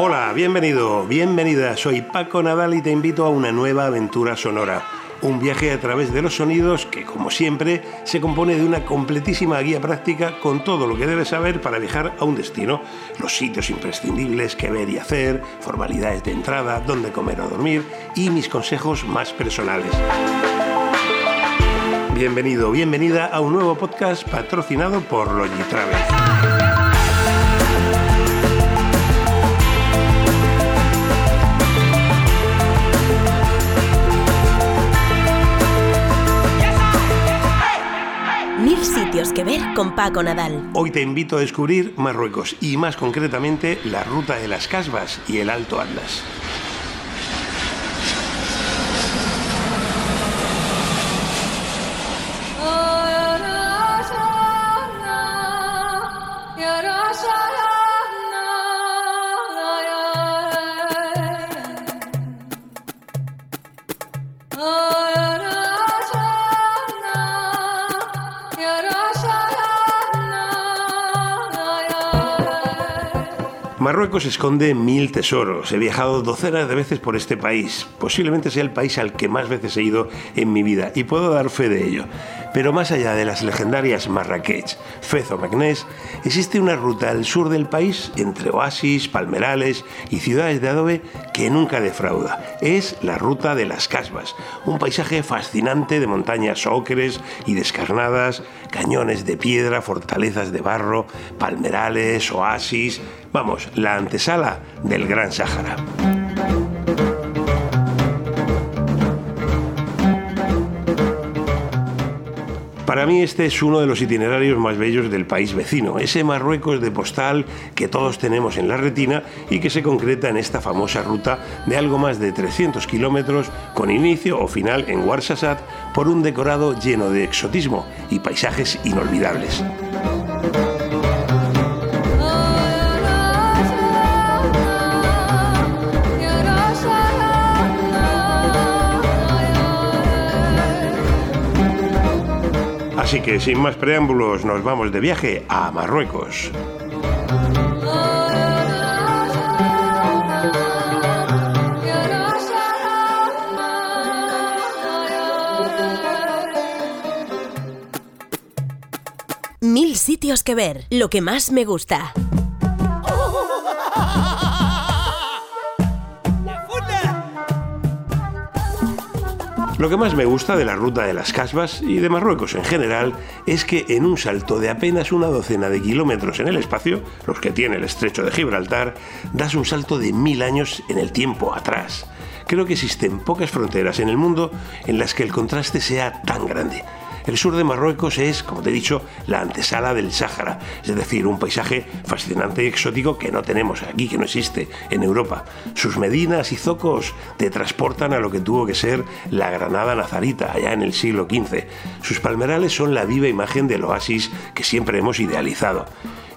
Hola, bienvenido, bienvenida. Soy Paco Nadal y te invito a una nueva aventura sonora. Un viaje a través de los sonidos que, como siempre, se compone de una completísima guía práctica con todo lo que debes saber para viajar a un destino, los sitios imprescindibles que ver y hacer, formalidades de entrada, dónde comer o dormir y mis consejos más personales. Bienvenido, bienvenida a un nuevo podcast patrocinado por Logitravel. Sitios que ver con Paco Nadal. Hoy te invito a descubrir Marruecos y más concretamente la ruta de las Casbas y el Alto Atlas. Marruecos esconde mil tesoros. He viajado docenas de veces por este país. Posiblemente sea el país al que más veces he ido en mi vida y puedo dar fe de ello. Pero más allá de las legendarias Marrakech, Fez o Magnés, existe una ruta al sur del país entre oasis, palmerales y ciudades de adobe que nunca defrauda. Es la ruta de las Casbas, un paisaje fascinante de montañas ocres y descarnadas, cañones de piedra, fortalezas de barro, palmerales, oasis, vamos, la antesala del Gran Sáhara. Para mí este es uno de los itinerarios más bellos del país vecino, ese Marruecos de postal que todos tenemos en la retina y que se concreta en esta famosa ruta de algo más de 300 kilómetros con inicio o final en Ouarzazate por un decorado lleno de exotismo y paisajes inolvidables. Así que sin más preámbulos nos vamos de viaje a Marruecos. Mil sitios que ver. Lo que más me gusta. Lo que más me gusta de la ruta de las Casbas y de Marruecos en general es que en un salto de apenas una docena de kilómetros en el espacio, los que tiene el estrecho de Gibraltar, das un salto de mil años en el tiempo atrás. Creo que existen pocas fronteras en el mundo en las que el contraste sea tan grande. El sur de Marruecos es, como te he dicho, la antesala del Sáhara, es decir, un paisaje fascinante y exótico que no tenemos aquí, que no existe en Europa. Sus medinas y zocos te transportan a lo que tuvo que ser la Granada nazarita allá en el siglo XV. Sus palmerales son la viva imagen del oasis que siempre hemos idealizado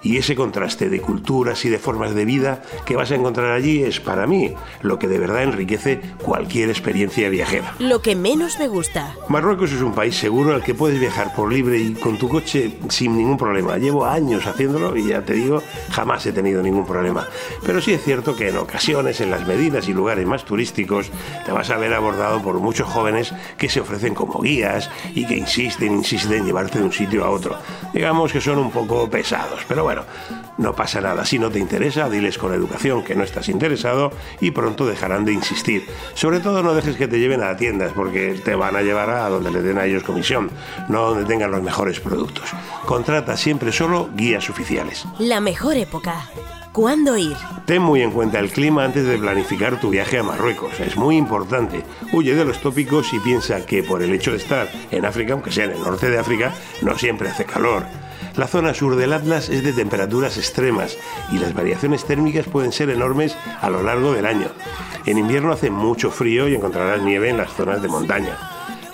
y ese contraste de culturas y de formas de vida que vas a encontrar allí es para mí lo que de verdad enriquece cualquier experiencia viajera. Lo que menos me gusta. Marruecos es un país seguro al que puedes viajar por libre y con tu coche sin ningún problema. Llevo años haciéndolo y ya te digo, jamás he tenido ningún problema. Pero sí es cierto que en ocasiones, en las medidas y lugares más turísticos, te vas a ver abordado por muchos jóvenes que se ofrecen como guías y que insisten, insisten en llevarte de un sitio a otro. Digamos que son un poco pesados, pero bueno, bueno, no pasa nada. Si no te interesa, diles con educación que no estás interesado y pronto dejarán de insistir. Sobre todo no dejes que te lleven a tiendas porque te van a llevar a donde le den a ellos comisión, no donde tengan los mejores productos. Contrata siempre solo guías oficiales. La mejor época. ¿Cuándo ir? Ten muy en cuenta el clima antes de planificar tu viaje a Marruecos. Es muy importante. Huye de los tópicos y piensa que por el hecho de estar en África, aunque sea en el norte de África, no siempre hace calor. La zona sur del Atlas es de temperaturas extremas y las variaciones térmicas pueden ser enormes a lo largo del año. En invierno hace mucho frío y encontrarás nieve en las zonas de montaña.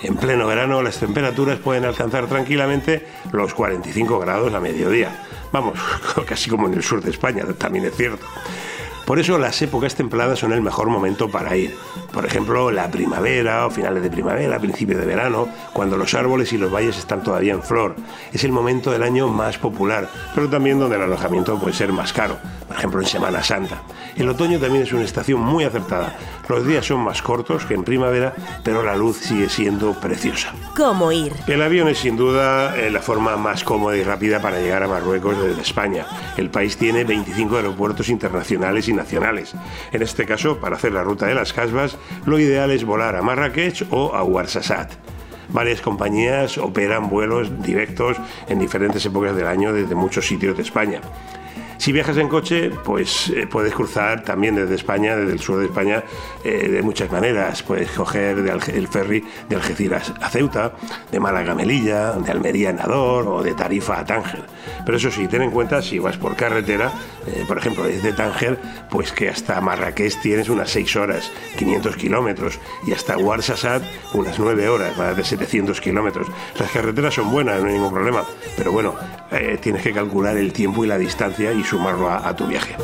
En pleno verano las temperaturas pueden alcanzar tranquilamente los 45 grados a mediodía. Vamos, casi como en el sur de España, también es cierto. Por eso las épocas templadas son el mejor momento para ir. Por ejemplo, la primavera o finales de primavera, principio de verano, cuando los árboles y los valles están todavía en flor. Es el momento del año más popular, pero también donde el alojamiento puede ser más caro, por ejemplo en Semana Santa. El otoño también es una estación muy acertada. Los días son más cortos que en primavera, pero la luz sigue siendo preciosa. ¿Cómo ir? El avión es sin duda eh, la forma más cómoda y rápida para llegar a Marruecos desde España. El país tiene 25 aeropuertos internacionales y En este caso, para hacer la ruta de las Casbas, lo ideal es volar a Marrakech o a Ouarzazate. Varias compañías operan vuelos directos en diferentes épocas del año desde muchos sitios de España. Si viajas en coche, pues eh, puedes cruzar también desde España, desde el sur de España, eh, de muchas maneras. Puedes coger el ferry de Algeciras a Ceuta, de Málaga a Melilla, de Almería a Nador o de Tarifa a Tánger. Pero eso sí, ten en cuenta si vas por carretera, eh, por ejemplo, desde Tánger, pues que hasta Marrakech tienes unas 6 horas, 500 kilómetros, y hasta Ouarzazate unas 9 horas, más de 700 kilómetros. Las carreteras son buenas, no hay ningún problema, pero bueno, tienes que calcular el tiempo y la distancia y sumarlo a, tu viaje.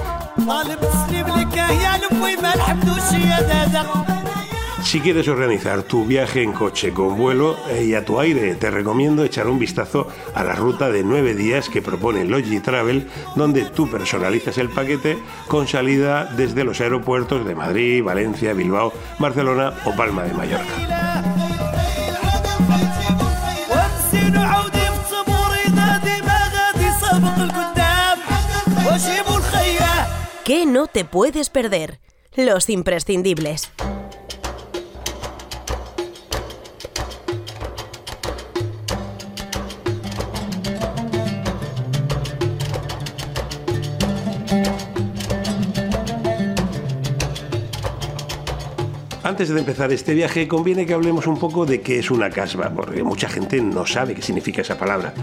Si quieres organizar tu viaje en coche con vuelo eh, y a tu aire, te recomiendo echar un vistazo a la ruta de nueve días que propone Logi Travel, donde tú personalizas el paquete con salida desde los aeropuertos de Madrid, Valencia, Bilbao, Barcelona o Palma de Mallorca. No te puedes perder? Los imprescindibles. Antes de empezar este viaje, conviene que hablemos un poco de qué es una casba, porque mucha gente no sabe qué significa esa palabra.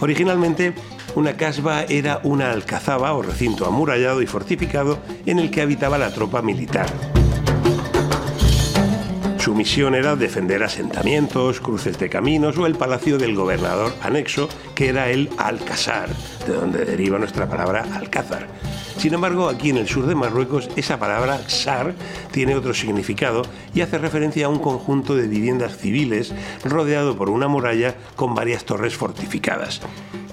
Originalmente, una casba era una alcazaba o recinto amurallado y fortificado en el que habitaba la tropa militar. Su misión era defender asentamientos, cruces de caminos o el palacio del gobernador anexo, que era el Alcázar, de donde deriva nuestra palabra alcázar. Sin embargo, aquí en el sur de Marruecos, esa palabra sar tiene otro significado y hace referencia a un conjunto de viviendas civiles rodeado por una muralla con varias torres fortificadas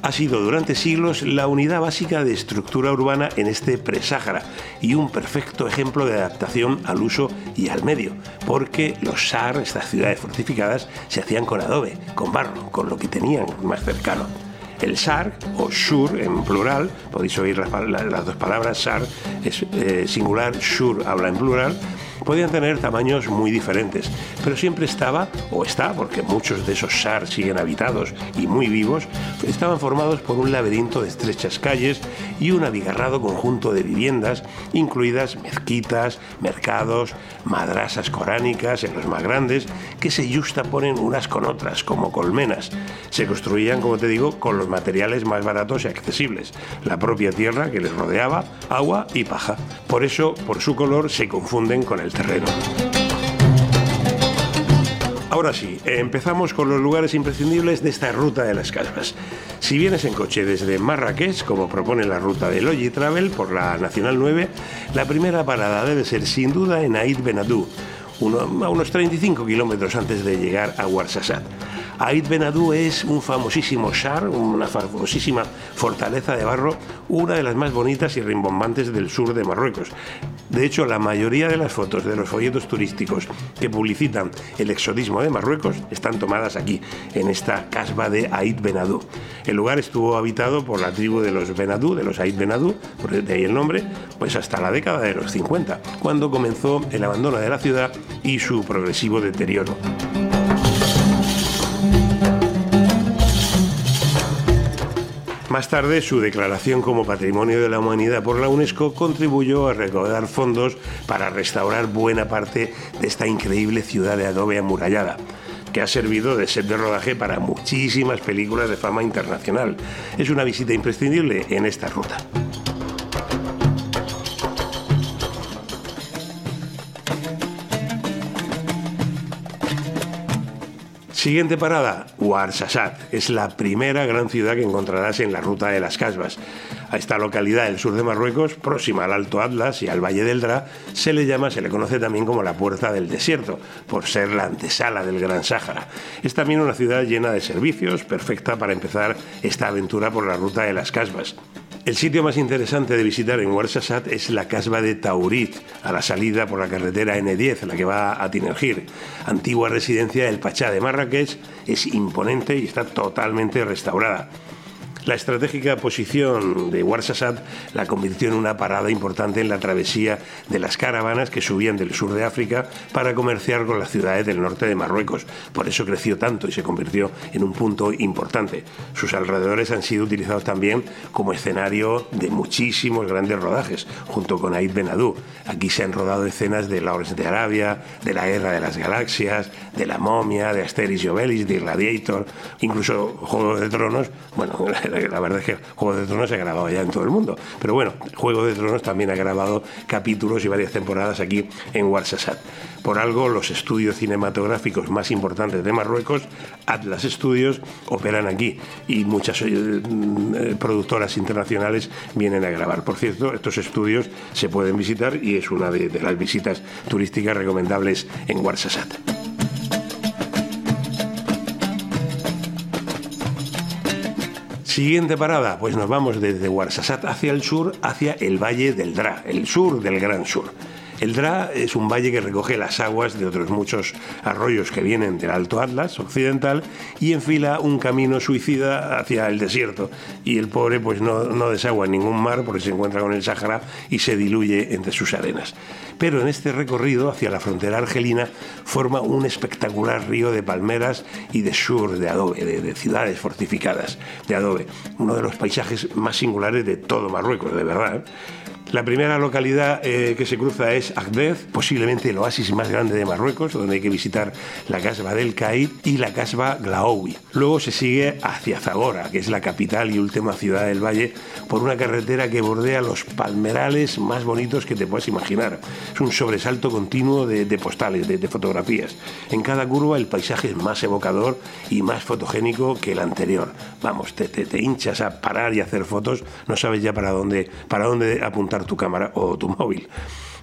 ha sido durante siglos la unidad básica de estructura urbana en este presáhara y un perfecto ejemplo de adaptación al uso y al medio, porque los SAR, estas ciudades fortificadas, se hacían con adobe, con barro, con lo que tenían más cercano. El SAR, o SUR en plural, podéis oír las, dos palabras, SAR es eh, singular, SUR habla en plural, podían tener tamaños muy diferentes, pero siempre estaba, o está, porque muchos de esos SAR siguen habitados y muy vivos, estaban formados por un laberinto de estrechas calles y un abigarrado conjunto de viviendas, incluidas mezquitas, mercados, madrasas coránicas en los más grandes, que se justaponen unas con otras, como colmenas. Se construían, como te digo, con los materiales más baratos y accesibles, la propia tierra que les rodeaba, agua y paja. Por eso, por su color, se confunden con el terreno. Ahora sí, empezamos con los lugares imprescindibles de esta ruta de las casas. Si vienes en coche desde Marrakech, como propone la ruta de Logi Travel por la Nacional 9, la primera parada debe ser sin duda en Aït Benadou, a unos 35 kilómetros antes de llegar a Ouarzazate. Ait Benadou es un famosísimo shar, una famosísima fortaleza de barro, una de las más bonitas y rimbombantes del sur de Marruecos. De hecho, la mayoría de las fotos de los folletos turísticos que publicitan el exotismo de Marruecos están tomadas aquí, en esta casba de Ait Benadou. El lugar estuvo habitado por la tribu de los Benadou, de los Ait Benadou, por de ahí el nombre, pues hasta la década de los 50, cuando comenzó el abandono de la ciudad y su progresivo deterioro. Más tarde, su declaración como Patrimonio de la Humanidad por la UNESCO contribuyó a recaudar fondos para restaurar buena parte de esta increíble ciudad de adobe amurallada que ha servido de set de rodaje para muchísimas películas de fama internacional. Es una visita imprescindible en esta ruta. Siguiente parada, Ouarzazate. Es la primera gran ciudad que encontrarás en la ruta de las Casbas. A esta localidad del sur de Marruecos, próxima al Alto Atlas y al Valle del Dra, se le llama, se le conoce también como la Puerta del Desierto, por ser la antesala del Gran Sáhara. Es también una ciudad llena de servicios, perfecta para empezar esta aventura por la ruta de las Casbas. El sitio más interesante de visitar en Ouarzazate es la casba de Taurit, a la salida por la carretera N10, la que va a Tinergir. Antigua residencia del Pachá de Marrakech, es imponente y está totalmente restaurada. La estratégica posición de Ouarzazate la convirtió en una parada importante en la travesía de las caravanas que subían del sur de África para comerciar con las ciudades del norte de Marruecos. Por eso creció tanto y se convirtió en un punto importante. Sus alrededores han sido utilizados también como escenario de muchísimos grandes rodajes, junto con Aid Benadou. Aquí se han rodado escenas de Lawrence de Arabia, de la Guerra de las Galaxias, de La Momia, de Asterix y Obelix, de Gladiator, incluso Juego de Tronos. Bueno, la verdad es que Juego de Tronos se ha grabado ya en todo el mundo. Pero bueno, Juego de Tronos también ha grabado capítulos y varias temporadas aquí en Ouarzazate. Por algo, los estudios cinematográficos más importantes de Marruecos, Atlas Studios, operan aquí y muchas eh, mm, productoras internacionales vienen a grabar. Por cierto, estos estudios se pueden visitar y es una de, de las visitas turísticas recomendables en Ouarzazate. Siguiente parada, pues nos vamos desde Ouarzazate hacia el sur, hacia el Valle del Dra, el sur del Gran Sur. El Dra es un valle que recoge las aguas de otros muchos arroyos que vienen del Alto Atlas occidental y enfila un camino suicida hacia el desierto. Y el pobre pues no, desagua en ningún mar porque se encuentra con el Sáhara y se diluye entre sus arenas. Pero en este recorrido hacia la frontera argelina forma un espectacular río de palmeras y de sur de adobe, de, de ciudades fortificadas de adobe. Uno de los paisajes más singulares de todo Marruecos, de verdad. ¿eh? La primera localidad eh, que se cruza es Agdez, posiblemente el oasis más grande de Marruecos, donde hay que visitar la casba del Caid y la casba Glaoui. Luego se sigue hacia Zagora, que es la capital y última ciudad del valle, por una carretera que bordea los palmerales más bonitos que te puedas imaginar. Es un sobresalto continuo de, de postales, de, de fotografías. En cada curva el paisaje es más evocador y más fotogénico que el anterior. Vamos, te, te, te hinchas a parar y hacer fotos, no sabes ya para dónde, para dónde apuntar tu cámara o tu móvil.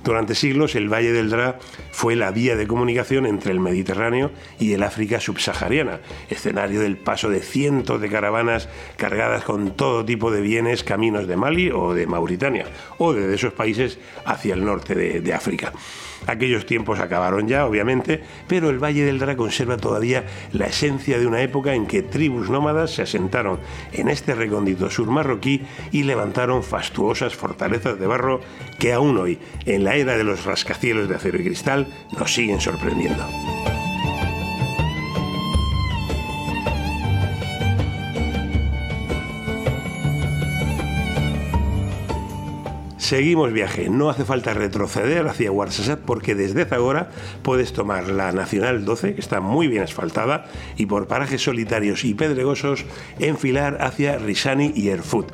Durante siglos el Valle del Dra fue la vía de comunicación entre el Mediterráneo y el África subsahariana, escenario del paso de cientos de caravanas cargadas con todo tipo de bienes caminos de Mali o de Mauritania, o de esos países hacia el norte de, de África. Aquellos tiempos acabaron ya, obviamente, pero el Valle del Dra conserva todavía la esencia de una época en que tribus nómadas se asentaron en este recóndito sur marroquí y levantaron fastuosas fortalezas de barro que aún hoy, en la era de los rascacielos de acero y cristal, nos siguen sorprendiendo. Seguimos viaje, no hace falta retroceder hacia Ouarzazate porque desde Zagora puedes tomar la Nacional 12, que está muy bien asfaltada, y por parajes solitarios y pedregosos enfilar hacia Risani y Erfurt.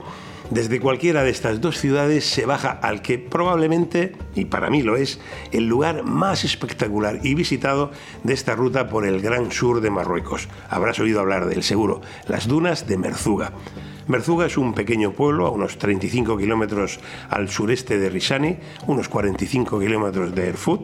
Desde cualquiera de estas dos ciudades se baja al que probablemente, y para mí lo es, el lugar más espectacular y visitado de esta ruta por el gran sur de Marruecos. Habrás oído hablar del seguro, las dunas de Merzuga. Merzuga es un pequeño pueblo a unos 35 kilómetros al sureste de Risani, unos 45 kilómetros de Erfurt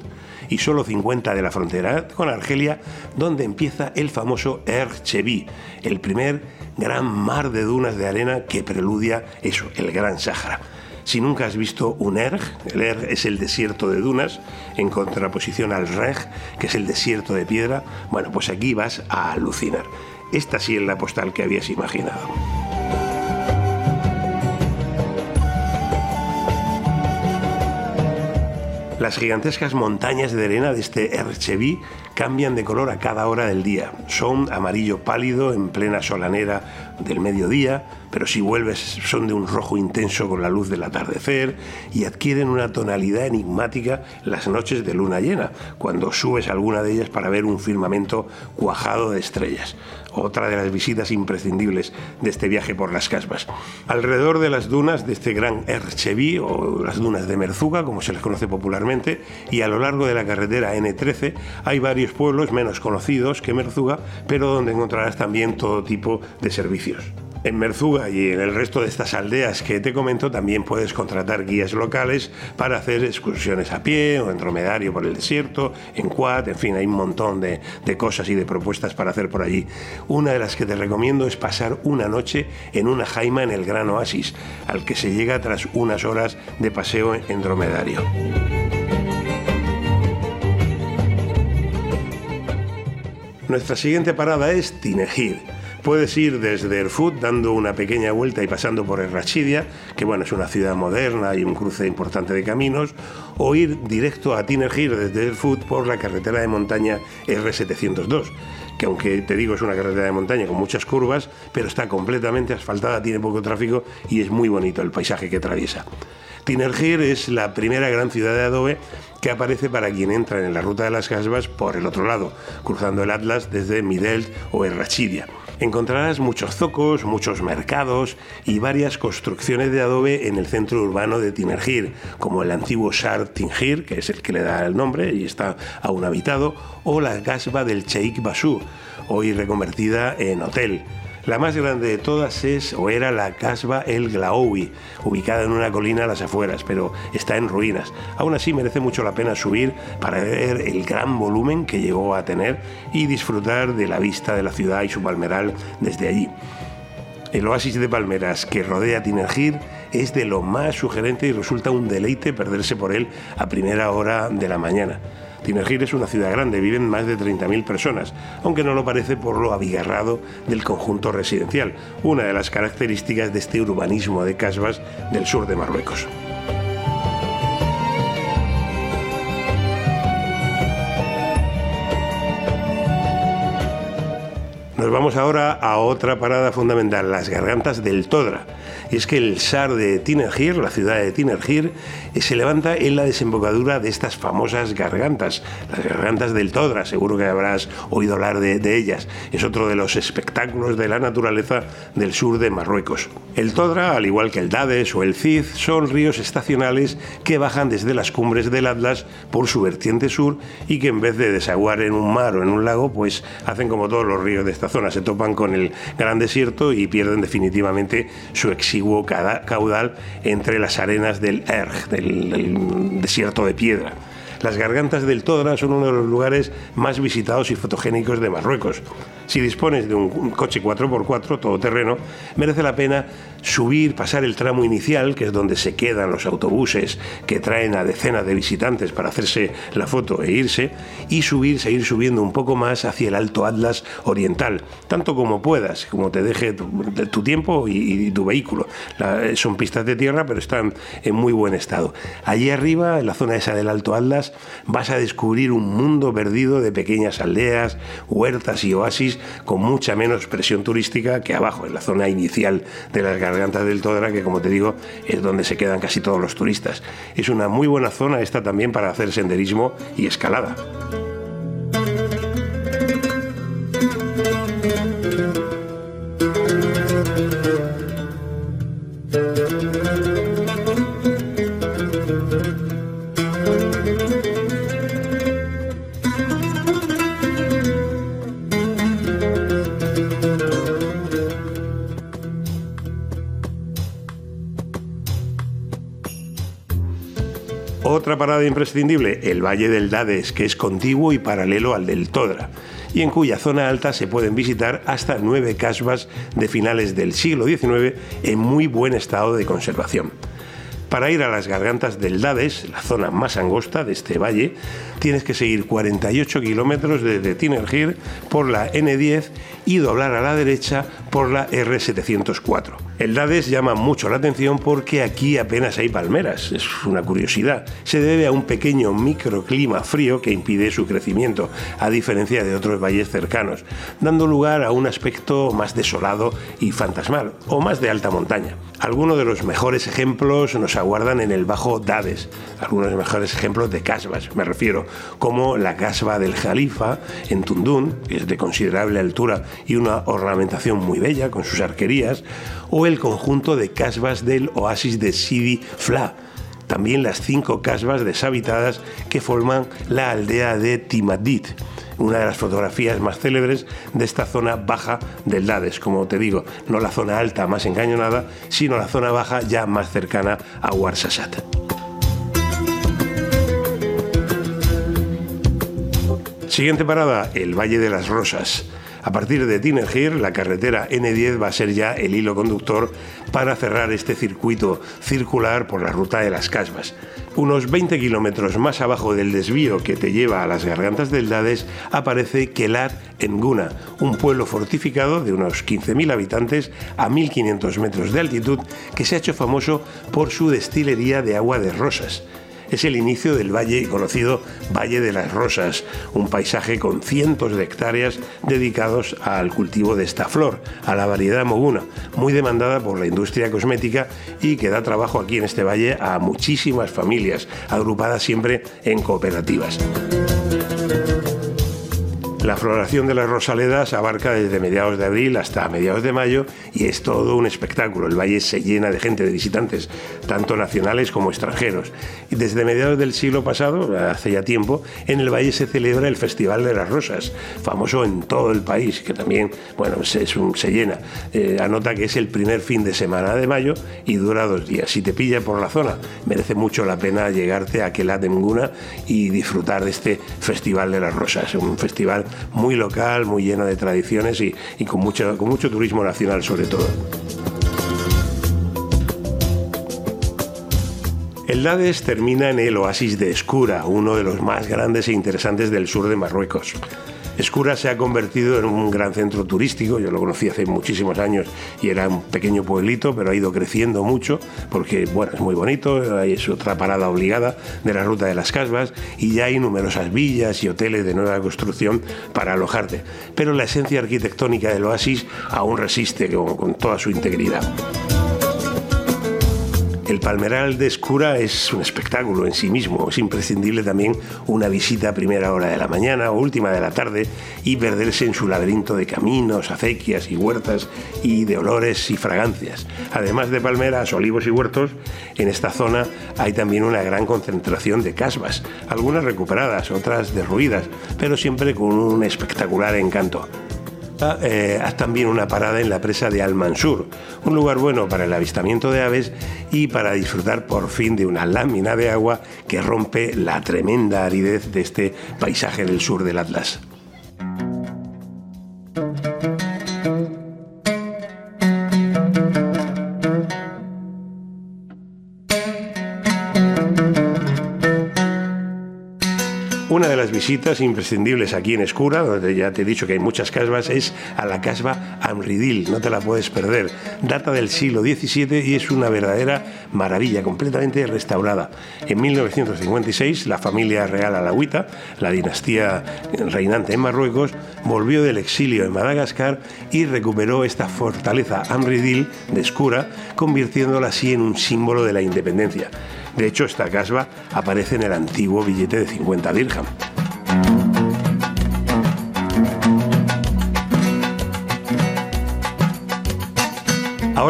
y solo 50 de la frontera con Argelia, donde empieza el famoso Erchevi, el primer gran mar de dunas de arena que preludia eso, el Gran Sáhara. Si nunca has visto un erg, el erg es el desierto de dunas, en contraposición al reg, que es el desierto de piedra, bueno, pues aquí vas a alucinar. Esta sí es la postal que habías imaginado. Las gigantescas montañas de arena de este Erchevi cambian de color a cada hora del día. Son amarillo pálido en plena solanera del mediodía, pero si vuelves son de un rojo intenso con la luz del atardecer y adquieren una tonalidad enigmática las noches de luna llena, cuando subes alguna de ellas para ver un firmamento cuajado de estrellas otra de las visitas imprescindibles de este viaje por las casbas. Alrededor de las dunas de este gran Ercheví, o las dunas de Merzuga, como se les conoce popularmente, y a lo largo de la carretera N13 hay varios pueblos menos conocidos que Merzuga, pero donde encontrarás también todo tipo de servicios. En Merzuga y en el resto de estas aldeas que te comento también puedes contratar guías locales para hacer excursiones a pie o en dromedario por el desierto, en quad, en fin, hay un montón de, de cosas y de propuestas para hacer por allí. Una de las que te recomiendo es pasar una noche en una jaima en el Gran Oasis, al que se llega tras unas horas de paseo en dromedario. Nuestra siguiente parada es Tinejir Puedes ir desde Erfurt dando una pequeña vuelta y pasando por Errachidia, que bueno, es una ciudad moderna y un cruce importante de caminos, o ir directo a Tinergir desde Erfurt por la carretera de montaña R702 que aunque te digo es una carretera de montaña con muchas curvas, pero está completamente asfaltada, tiene poco tráfico y es muy bonito el paisaje que atraviesa. Tinergir es la primera gran ciudad de adobe que aparece para quien entra en la ruta de las casbas por el otro lado, cruzando el Atlas desde Midelt o Errachidia encontrarás muchos zocos, muchos mercados y varias construcciones de adobe en el centro urbano de Tinergir, como el antiguo Shar Tingir, que es el que le da el nombre y está aún habitado, o la casba del Sheikh Basu, hoy reconvertida en hotel. La más grande de todas es o era la Casba El Glaoui, ubicada en una colina a las afueras, pero está en ruinas. Aún así merece mucho la pena subir para ver el gran volumen que llegó a tener y disfrutar de la vista de la ciudad y su palmeral desde allí. El oasis de palmeras que rodea Tinergir es de lo más sugerente y resulta un deleite perderse por él a primera hora de la mañana. Tinergir es una ciudad grande, viven más de 30.000 personas, aunque no lo parece por lo abigarrado del conjunto residencial, una de las características de este urbanismo de casbas del sur de Marruecos. Nos vamos ahora a otra parada fundamental, las gargantas del Todra y es que el Sar de Tinergir, la ciudad de Tinergir, eh, se levanta en la desembocadura de estas famosas gargantas, las gargantas del Todra, seguro que habrás oído hablar de, ellas. Es otro de los espectáculos de la naturaleza del sur de Marruecos. El Todra, al igual que el Dades o el Cid, son ríos estacionales que bajan desde las cumbres del Atlas por su vertiente sur y que en vez de desaguar en un mar o en un lago, pues hacen como todos los ríos de esta zona, se topan con el gran desierto y pierden definitivamente su caudal entre las arenas del Erg, del desierto de piedra. Las gargantas del Todra son uno de los lugares más visitados y fotogénicos de Marruecos. Si dispones de un coche 4x4 todoterreno, merece la pena subir, pasar el tramo inicial, que es donde se quedan los autobuses que traen a decenas de visitantes para hacerse la foto e irse, y subir, seguir subiendo un poco más hacia el Alto Atlas Oriental, tanto como puedas, como te deje tu, tiempo y, tu vehículo. son pistas de tierra, pero están en muy buen estado. Allí arriba, en la zona esa del Alto Atlas, vas a descubrir un mundo perdido de pequeñas aldeas, huertas y oasis con mucha menos presión turística que abajo, en la zona inicial de las gargantas del Todra, que como te digo, es donde se quedan casi todos los turistas. Es una muy buena zona esta también para hacer senderismo y escalada. Imprescindible, el Valle del Dades, que es contiguo y paralelo al del Todra, y en cuya zona alta se pueden visitar hasta nueve casbas de finales del siglo XIX en muy buen estado de conservación. Para ir a las gargantas del Dades, la zona más angosta de este valle, tienes que seguir 48 kilómetros desde Tinergir por la N10 y doblar a la derecha por la R704. El Dades llama mucho la atención porque aquí apenas hay palmeras, es una curiosidad. Se debe a un pequeño microclima frío que impide su crecimiento, a diferencia de otros valles cercanos, dando lugar a un aspecto más desolado y fantasmal, o más de alta montaña. Algunos de los mejores ejemplos nos aguardan en el Bajo Dades, algunos mejores ejemplos de casbas, me refiero, como la casba del Jalifa en Tundún, que es de considerable altura y una ornamentación muy bella con sus arquerías, o el conjunto de casbas del oasis de Sidi Fla, también las cinco casbas deshabitadas que forman la aldea de Timadit, una de las fotografías más célebres de esta zona baja del Dades, como te digo, no la zona alta más encañonada, sino la zona baja ya más cercana a Warsasat. Siguiente parada, el Valle de las Rosas. A partir de Tinergir, la carretera N10 va a ser ya el hilo conductor para cerrar este circuito circular por la ruta de las Casbas. Unos 20 kilómetros más abajo del desvío que te lleva a las gargantas del Dades aparece Kelat Enguna, un pueblo fortificado de unos 15.000 habitantes a 1.500 metros de altitud que se ha hecho famoso por su destilería de agua de rosas es el inicio del valle conocido Valle de las Rosas, un paisaje con cientos de hectáreas dedicados al cultivo de esta flor, a la variedad moguna, muy demandada por la industria cosmética y que da trabajo aquí en este valle a muchísimas familias, agrupadas siempre en cooperativas. La floración de las rosaledas abarca desde mediados de abril hasta mediados de mayo y es todo un espectáculo. El valle se llena de gente, de visitantes, tanto nacionales como extranjeros. Y desde mediados del siglo pasado, hace ya tiempo, en el valle se celebra el Festival de las Rosas, famoso en todo el país, que también, bueno, se, llena. Eh, anota que es el primer fin de semana de mayo y dura dos días. Si te pilla por la zona, merece mucho la pena llegarte a Kelademguna y disfrutar de este Festival de las Rosas, un festival muy local, muy lleno de tradiciones y, con, mucho, turismo nacional sobre todo. El Dades termina en el oasis de Escura, uno de los más grandes e interesantes del sur de Marruecos. Escura se ha convertido en un gran centro turístico, yo lo conocí hace muchísimos años y era un pequeño pueblito, pero ha ido creciendo mucho porque, bueno, es muy bonito, es otra parada obligada de la ruta de las casbas y ya hay numerosas villas y hoteles de nueva construcción para alojarte. Pero la esencia arquitectónica del oasis aún resiste con toda su integridad. El Palmeral de Escura es un espectáculo en sí mismo. Es imprescindible también una visita a primera hora de la mañana o última de la tarde y perderse en su laberinto de caminos, acequias y huertas y de olores y fragancias. Además de palmeras, olivos y huertos, en esta zona hay también una gran concentración de casbas, algunas recuperadas, otras derruidas, pero siempre con un espectacular encanto. Eh, haz también una parada en la presa de Almansur, un lugar bueno para el avistamiento de aves y para disfrutar por fin de una lámina de agua que rompe la tremenda aridez de este paisaje del sur del Atlas. Visitas imprescindibles aquí en Escura, donde ya te he dicho que hay muchas casbas, es a la casba Amridil, no te la puedes perder. Data del siglo XVII y es una verdadera maravilla, completamente restaurada. En 1956, la familia real alawita, la dinastía reinante en Marruecos, volvió del exilio en Madagascar y recuperó esta fortaleza Amridil de Escura, convirtiéndola así en un símbolo de la independencia. De hecho, esta casba aparece en el antiguo billete de 50 dirham.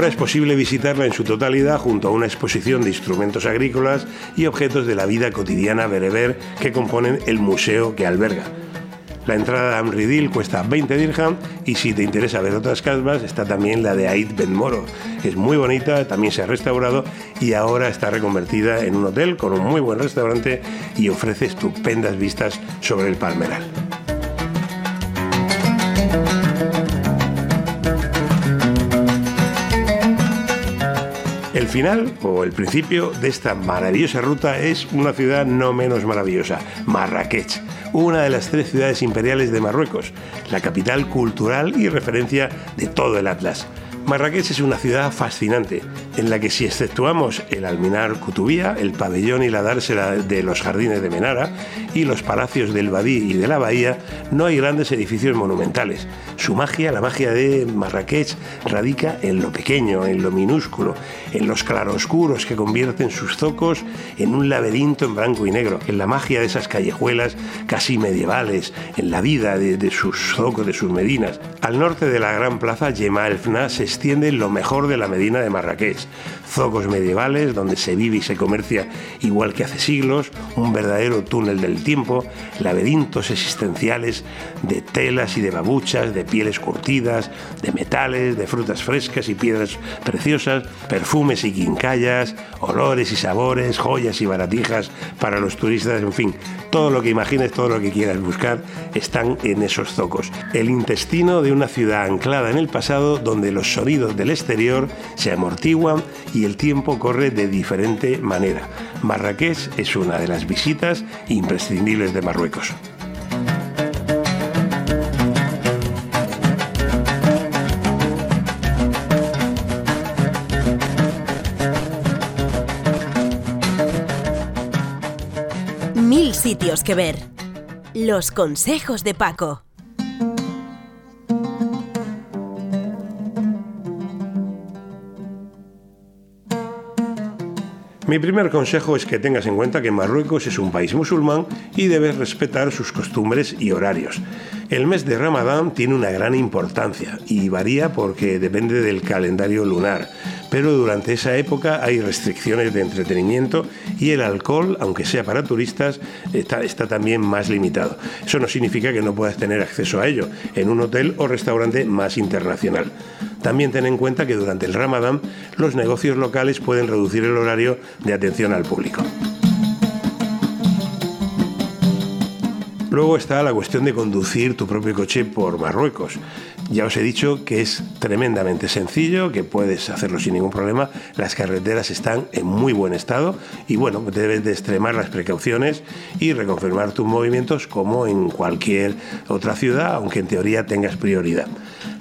Ahora es posible visitarla en su totalidad junto a una exposición de instrumentos agrícolas y objetos de la vida cotidiana bereber que componen el museo que alberga. La entrada a Amridil cuesta 20 dirham y si te interesa ver otras casbas está también la de Ait Ben Moro. Es muy bonita, también se ha restaurado y ahora está reconvertida en un hotel con un muy buen restaurante y ofrece estupendas vistas sobre el Palmeral. Final o el principio de esta maravillosa ruta es una ciudad no menos maravillosa, Marrakech una de las tres ciudades imperiales de Marruecos, la capital cultural y referencia de todo el Atlas. Marrakech es una ciudad fascinante, en la que si exceptuamos el alminar Kutubía, el pabellón y la dársela de los jardines de Menara y los palacios del Badí y de la Bahía, no hay grandes edificios monumentales. Su magia, la magia de Marrakech, radica en lo pequeño, en lo minúsculo, en los claroscuros que convierten sus zocos en un laberinto en blanco y negro, en la magia de esas callejuelas casi medievales, en la vida de, sus zocos, de sus medinas. Al norte de la gran plaza Yema el Fna se lo mejor de la Medina de Marrakech. Zocos medievales donde se vive y se comercia igual que hace siglos, un verdadero túnel del tiempo, laberintos existenciales de telas y de babuchas, de pieles curtidas, de metales, de frutas frescas y piedras preciosas, perfumes y quincallas, olores y sabores, joyas y baratijas para los turistas, en fin, todo lo que imagines, todo lo que quieras buscar están en esos zocos. El intestino de una ciudad anclada en el pasado donde los sonidos del exterior se amortiguan y el tiempo corre de diferente manera. Marrakech es una de las visitas imprescindibles de Marruecos. Mil sitios que ver. Los consejos de Paco. Mi primer consejo es que tengas en cuenta que Marruecos es un país musulmán y debes respetar sus costumbres y horarios. El mes de Ramadán tiene una gran importancia y varía porque depende del calendario lunar, pero durante esa época hay restricciones de entretenimiento y el alcohol, aunque sea para turistas, está, también más limitado. Eso no significa que no puedas tener acceso a ello en un hotel o restaurante más internacional. También ten en cuenta que durante el Ramadán los negocios locales pueden reducir el horario de atención al público. Luego está la cuestión de conducir tu propio coche por Marruecos. Ya os he dicho que es tremendamente sencillo, que puedes hacerlo sin ningún problema. Las carreteras están en muy buen estado y bueno, debes de extremar las precauciones y reconfirmar tus movimientos como en cualquier otra ciudad, aunque en teoría tengas prioridad.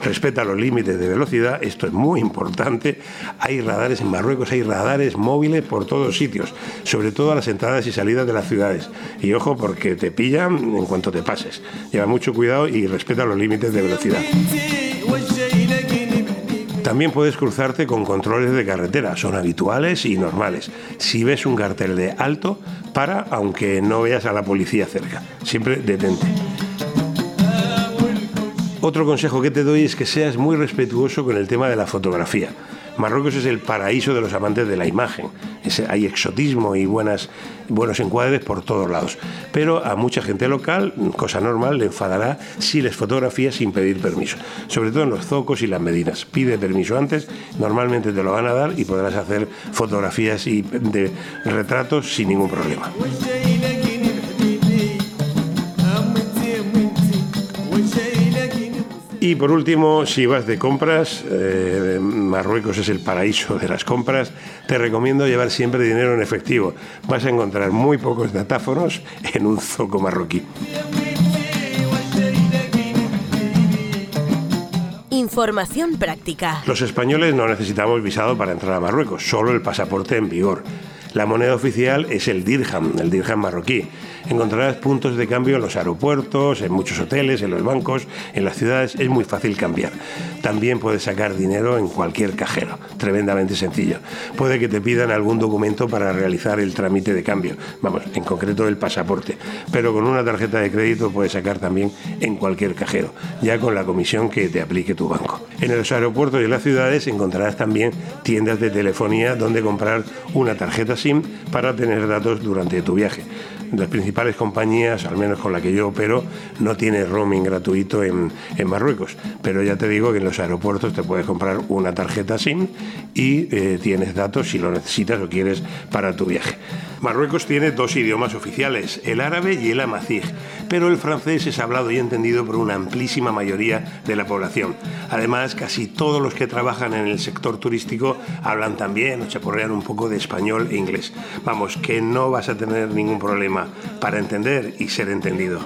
Respeta los límites de velocidad, esto es muy importante. Hay radares en Marruecos, hay radares móviles por todos sitios, sobre todo a las entradas y salidas de las ciudades. Y ojo porque te pillan en cuanto te pases. Lleva mucho cuidado y respeta los límites de velocidad. También puedes cruzarte con controles de carretera, son habituales y normales. Si ves un cartel de alto, para aunque no veas a la policía cerca. Siempre detente. Otro consejo que te doy es que seas muy respetuoso con el tema de la fotografía. Marruecos es el paraíso de los amantes de la imagen. hay exotismo y buenas, buenos encuadres por todos lados. Pero a mucha gente local, cosa normal, le enfadará si les fotografías sin pedir permiso. Sobre todo en los zocos y las medinas. Pide permiso antes, normalmente te lo van a dar y podrás hacer fotografías y de retratos sin ningún problema. Y por último, si vas de compras, eh, Marruecos es el paraíso de las compras, te recomiendo llevar siempre dinero en efectivo. Vas a encontrar muy pocos datáfonos en un zoco marroquí. Información práctica. Los españoles no necesitamos visado para entrar a Marruecos, solo el pasaporte en vigor. La moneda oficial es el dirham, el dirham marroquí. Encontrarás puntos de cambio en los aeropuertos, en muchos hoteles, en los bancos, en las ciudades. Es muy fácil cambiar. También puedes sacar dinero en cualquier cajero. Tremendamente sencillo. Puede que te pidan algún documento para realizar el trámite de cambio. Vamos, en concreto el pasaporte. Pero con una tarjeta de crédito puedes sacar también en cualquier cajero, ya con la comisión que te aplique tu banco. En los aeropuertos y en las ciudades encontrarás también tiendas de telefonía donde comprar una tarjeta SIM para tener datos durante tu viaje. Las principales compañías, al menos con la que yo opero, no tiene roaming gratuito en, en Marruecos. Pero ya te digo que en los aeropuertos te puedes comprar una tarjeta SIM y eh, tienes datos si lo necesitas o quieres para tu viaje. Marruecos tiene dos idiomas oficiales, el árabe y el amazigh, pero el francés es hablado y entendido por una amplísima mayoría de la población. Además, casi todos los que trabajan en el sector turístico hablan también o chaporrean un poco de español e inglés. Vamos, que no vas a tener ningún problema para entender y ser entendido.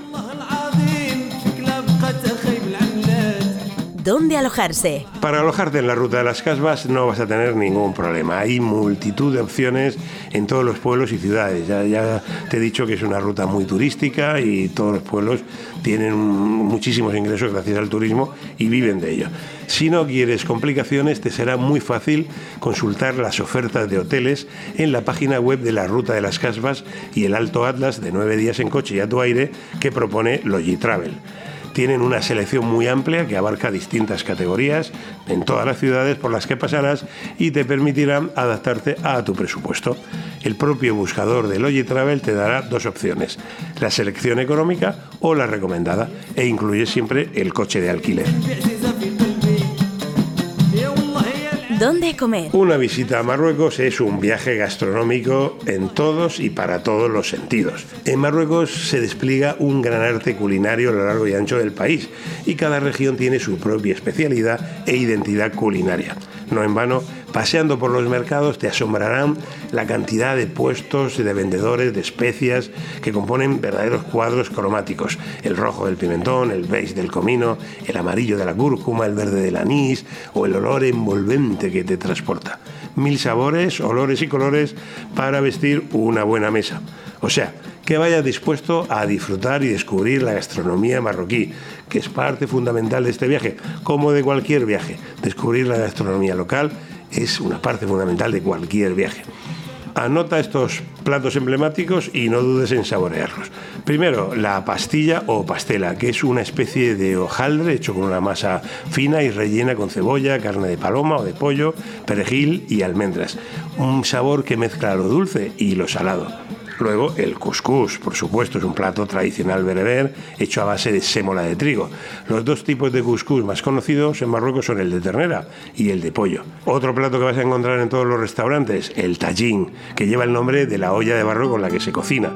Dónde alojarse. Para alojarte en la ruta de las Casbas no vas a tener ningún problema. Hay multitud de opciones en todos los pueblos y ciudades. Ya, te he dicho que es una ruta muy turística y todos los pueblos tienen muchísimos ingresos gracias al turismo y viven de ello. Si no quieres complicaciones, te será muy fácil consultar las ofertas de hoteles en la página web de la Ruta de las Casbas y el Alto Atlas de nueve días en coche y a tu aire que propone Logitravel. Tienen una selección muy amplia que abarca distintas categorías en todas las ciudades por las que pasarás y te permitirán adaptarte a tu presupuesto. El propio buscador de Logitravel te dará dos opciones, la selección económica o la recomendada, e incluye siempre el coche de alquiler. Una visita a Marruecos es un viaje gastronómico en todos y para todos los sentidos. En Marruecos se despliega un gran arte culinario a lo largo y ancho del país y cada región tiene su propia especialidad e identidad culinaria. No en vano, paseando por los mercados te asombrarán la cantidad de puestos y de vendedores de especias que componen verdaderos cuadros cromáticos. El rojo del pimentón, el beige del comino, el amarillo de la cúrcuma, el verde del anís o el olor envolvente que te transporta. Mil sabores, olores y colores para vestir una buena mesa. O sea, que vayas dispuesto a disfrutar y descubrir la gastronomía marroquí, que es parte fundamental de este viaje, como de cualquier viaje. Descubrir la gastronomía local es una parte fundamental de cualquier viaje. Anota estos platos emblemáticos y no dudes en saborearlos. Primero, la pastilla o pastela, que es una especie de hojaldre hecho con una masa fina y rellena con cebolla, carne de paloma o de pollo, perejil y almendras. Un sabor que mezcla lo dulce y lo salado. Luego el couscous, por supuesto, es un plato tradicional bereber hecho a base de sémola de trigo. Los dos tipos de couscous más conocidos en Marruecos son el de ternera y el de pollo. Otro plato que vas a encontrar en todos los restaurantes, el tajín, que lleva el nombre de la olla de barro con la que se cocina.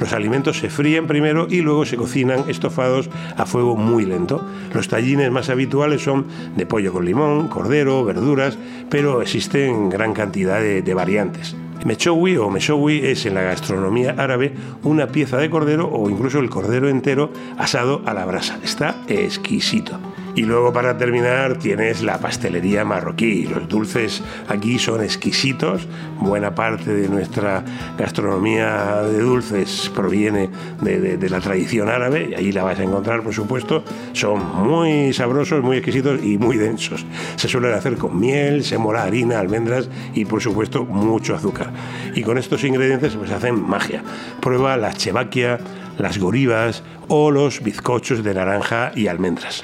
Los alimentos se fríen primero y luego se cocinan estofados a fuego muy lento. Los tallines más habituales son de pollo con limón, cordero, verduras, pero existen gran cantidad de variantes. Mechowi o meshowi es en la gastronomía árabe una pieza de cordero o incluso el cordero entero asado a la brasa. Está exquisito. Y luego para terminar tienes la pastelería marroquí. Los dulces aquí son exquisitos. Buena parte de nuestra gastronomía de dulces proviene de, la tradición árabe y ahí la vas a encontrar, por supuesto. Son muy sabrosos, muy exquisitos y muy densos. Se suelen hacer con miel, semola, harina, almendras y por supuesto mucho azúcar. Y con estos ingredientes pues hacen magia. Prueba la chevaquia, las goribas o los bizcochos de naranja y almendras.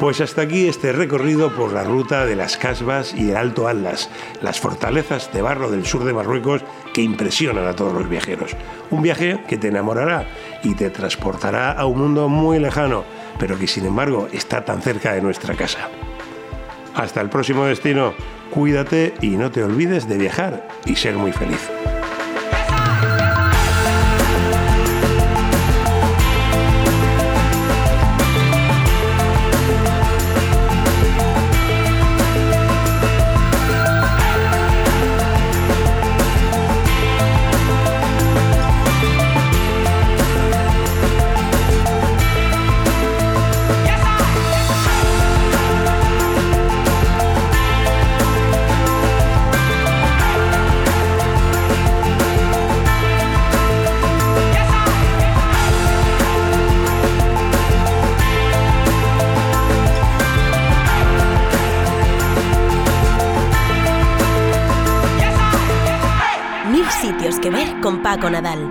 Pues hasta aquí este recorrido por la ruta de las Casbas y el Alto Atlas, las fortalezas de barro del sur de Marruecos que impresionan a todos los viajeros. Un viaje que te enamorará y te transportará a un mundo muy lejano, pero que sin embargo está tan cerca de nuestra casa. Hasta el próximo destino, cuídate y no te olvides de viajar y ser muy feliz. Con Nadal.